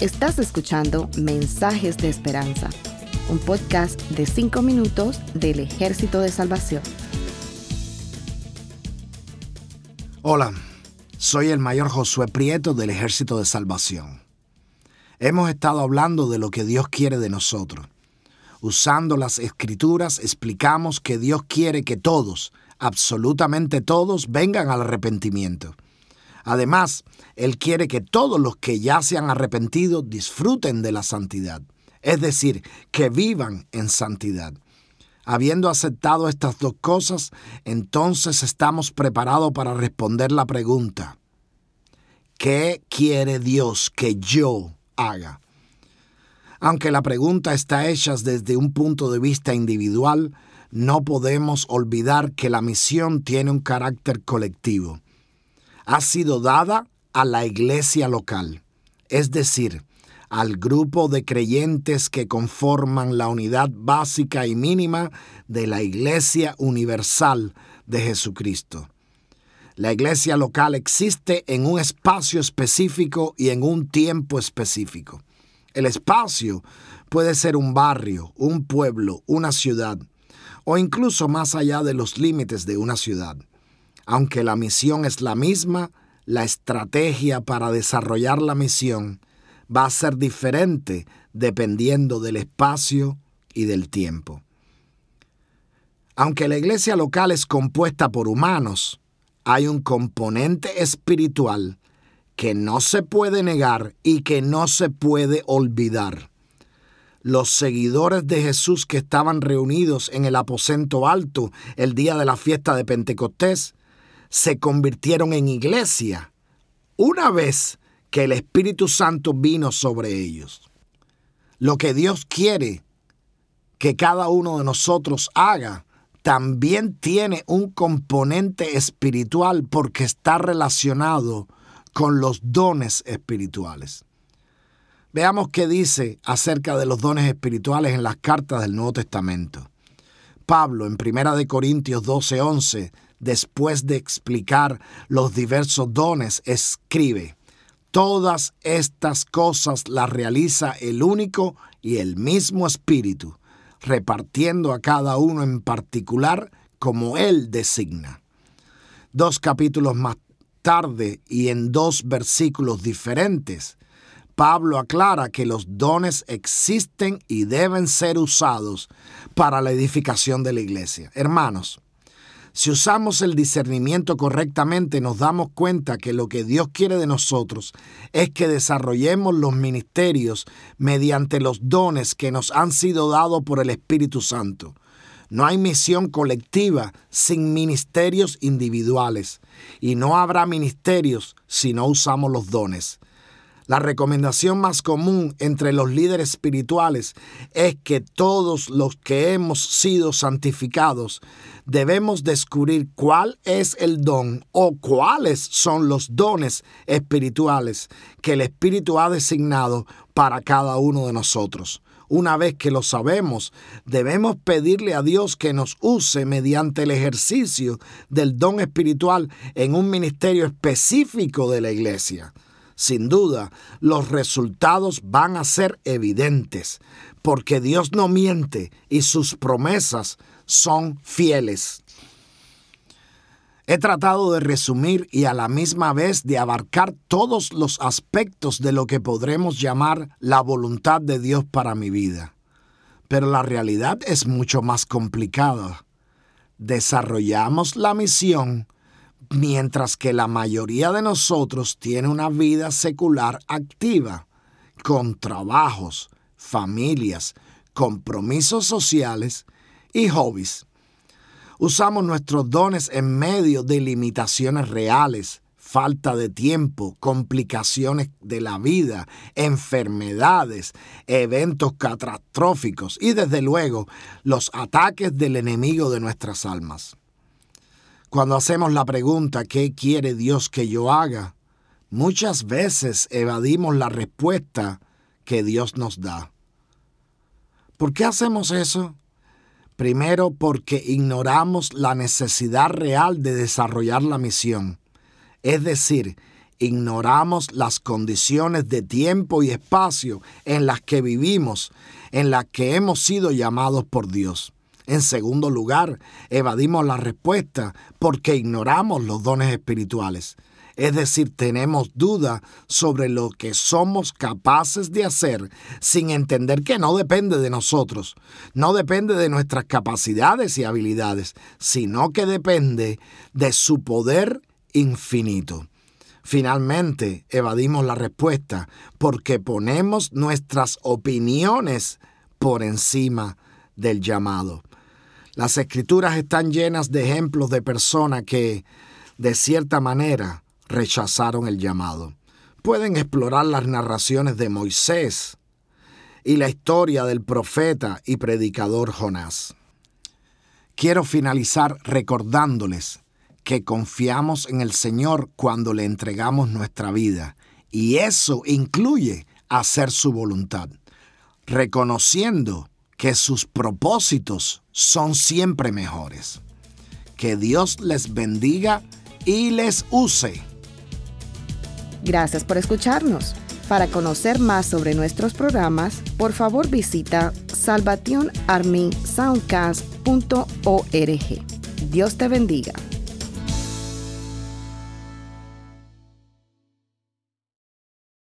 Estás escuchando Mensajes de Esperanza, un podcast de 5 minutos del Ejército de Salvación. Hola, soy el mayor Josué Prieto del Ejército de Salvación. Hemos estado hablando de lo que Dios quiere de nosotros. Usando las escrituras explicamos que Dios quiere que todos, absolutamente todos, vengan al arrepentimiento. Además, Él quiere que todos los que ya se han arrepentido disfruten de la santidad, es decir, que vivan en santidad. Habiendo aceptado estas dos cosas, entonces estamos preparados para responder la pregunta, ¿qué quiere Dios que yo haga? Aunque la pregunta está hecha desde un punto de vista individual, no podemos olvidar que la misión tiene un carácter colectivo ha sido dada a la iglesia local, es decir, al grupo de creyentes que conforman la unidad básica y mínima de la Iglesia Universal de Jesucristo. La iglesia local existe en un espacio específico y en un tiempo específico. El espacio puede ser un barrio, un pueblo, una ciudad, o incluso más allá de los límites de una ciudad. Aunque la misión es la misma, la estrategia para desarrollar la misión va a ser diferente dependiendo del espacio y del tiempo. Aunque la iglesia local es compuesta por humanos, hay un componente espiritual que no se puede negar y que no se puede olvidar. Los seguidores de Jesús que estaban reunidos en el aposento alto el día de la fiesta de Pentecostés se convirtieron en iglesia una vez que el Espíritu Santo vino sobre ellos. Lo que Dios quiere que cada uno de nosotros haga también tiene un componente espiritual porque está relacionado con los dones espirituales. Veamos qué dice acerca de los dones espirituales en las cartas del Nuevo Testamento. Pablo en 1 Corintios 12:11 después de explicar los diversos dones, escribe, Todas estas cosas las realiza el único y el mismo Espíritu, repartiendo a cada uno en particular como Él designa. Dos capítulos más tarde y en dos versículos diferentes, Pablo aclara que los dones existen y deben ser usados para la edificación de la iglesia. Hermanos, si usamos el discernimiento correctamente, nos damos cuenta que lo que Dios quiere de nosotros es que desarrollemos los ministerios mediante los dones que nos han sido dados por el Espíritu Santo. No hay misión colectiva sin ministerios individuales y no habrá ministerios si no usamos los dones. La recomendación más común entre los líderes espirituales es que todos los que hemos sido santificados debemos descubrir cuál es el don o cuáles son los dones espirituales que el Espíritu ha designado para cada uno de nosotros. Una vez que lo sabemos, debemos pedirle a Dios que nos use mediante el ejercicio del don espiritual en un ministerio específico de la iglesia. Sin duda, los resultados van a ser evidentes, porque Dios no miente y sus promesas son fieles. He tratado de resumir y a la misma vez de abarcar todos los aspectos de lo que podremos llamar la voluntad de Dios para mi vida. Pero la realidad es mucho más complicada. Desarrollamos la misión mientras que la mayoría de nosotros tiene una vida secular activa, con trabajos, familias, compromisos sociales y hobbies. Usamos nuestros dones en medio de limitaciones reales, falta de tiempo, complicaciones de la vida, enfermedades, eventos catastróficos y desde luego los ataques del enemigo de nuestras almas. Cuando hacemos la pregunta, ¿qué quiere Dios que yo haga? Muchas veces evadimos la respuesta que Dios nos da. ¿Por qué hacemos eso? Primero porque ignoramos la necesidad real de desarrollar la misión, es decir, ignoramos las condiciones de tiempo y espacio en las que vivimos, en las que hemos sido llamados por Dios. En segundo lugar, evadimos la respuesta porque ignoramos los dones espirituales. Es decir, tenemos duda sobre lo que somos capaces de hacer sin entender que no depende de nosotros, no depende de nuestras capacidades y habilidades, sino que depende de su poder infinito. Finalmente, evadimos la respuesta porque ponemos nuestras opiniones por encima del llamado. Las escrituras están llenas de ejemplos de personas que, de cierta manera, rechazaron el llamado. Pueden explorar las narraciones de Moisés y la historia del profeta y predicador Jonás. Quiero finalizar recordándoles que confiamos en el Señor cuando le entregamos nuestra vida, y eso incluye hacer su voluntad, reconociendo que sus propósitos son siempre mejores. Que Dios les bendiga y les use. Gracias por escucharnos. Para conocer más sobre nuestros programas, por favor visita salvationarmysoundcast.org. Dios te bendiga.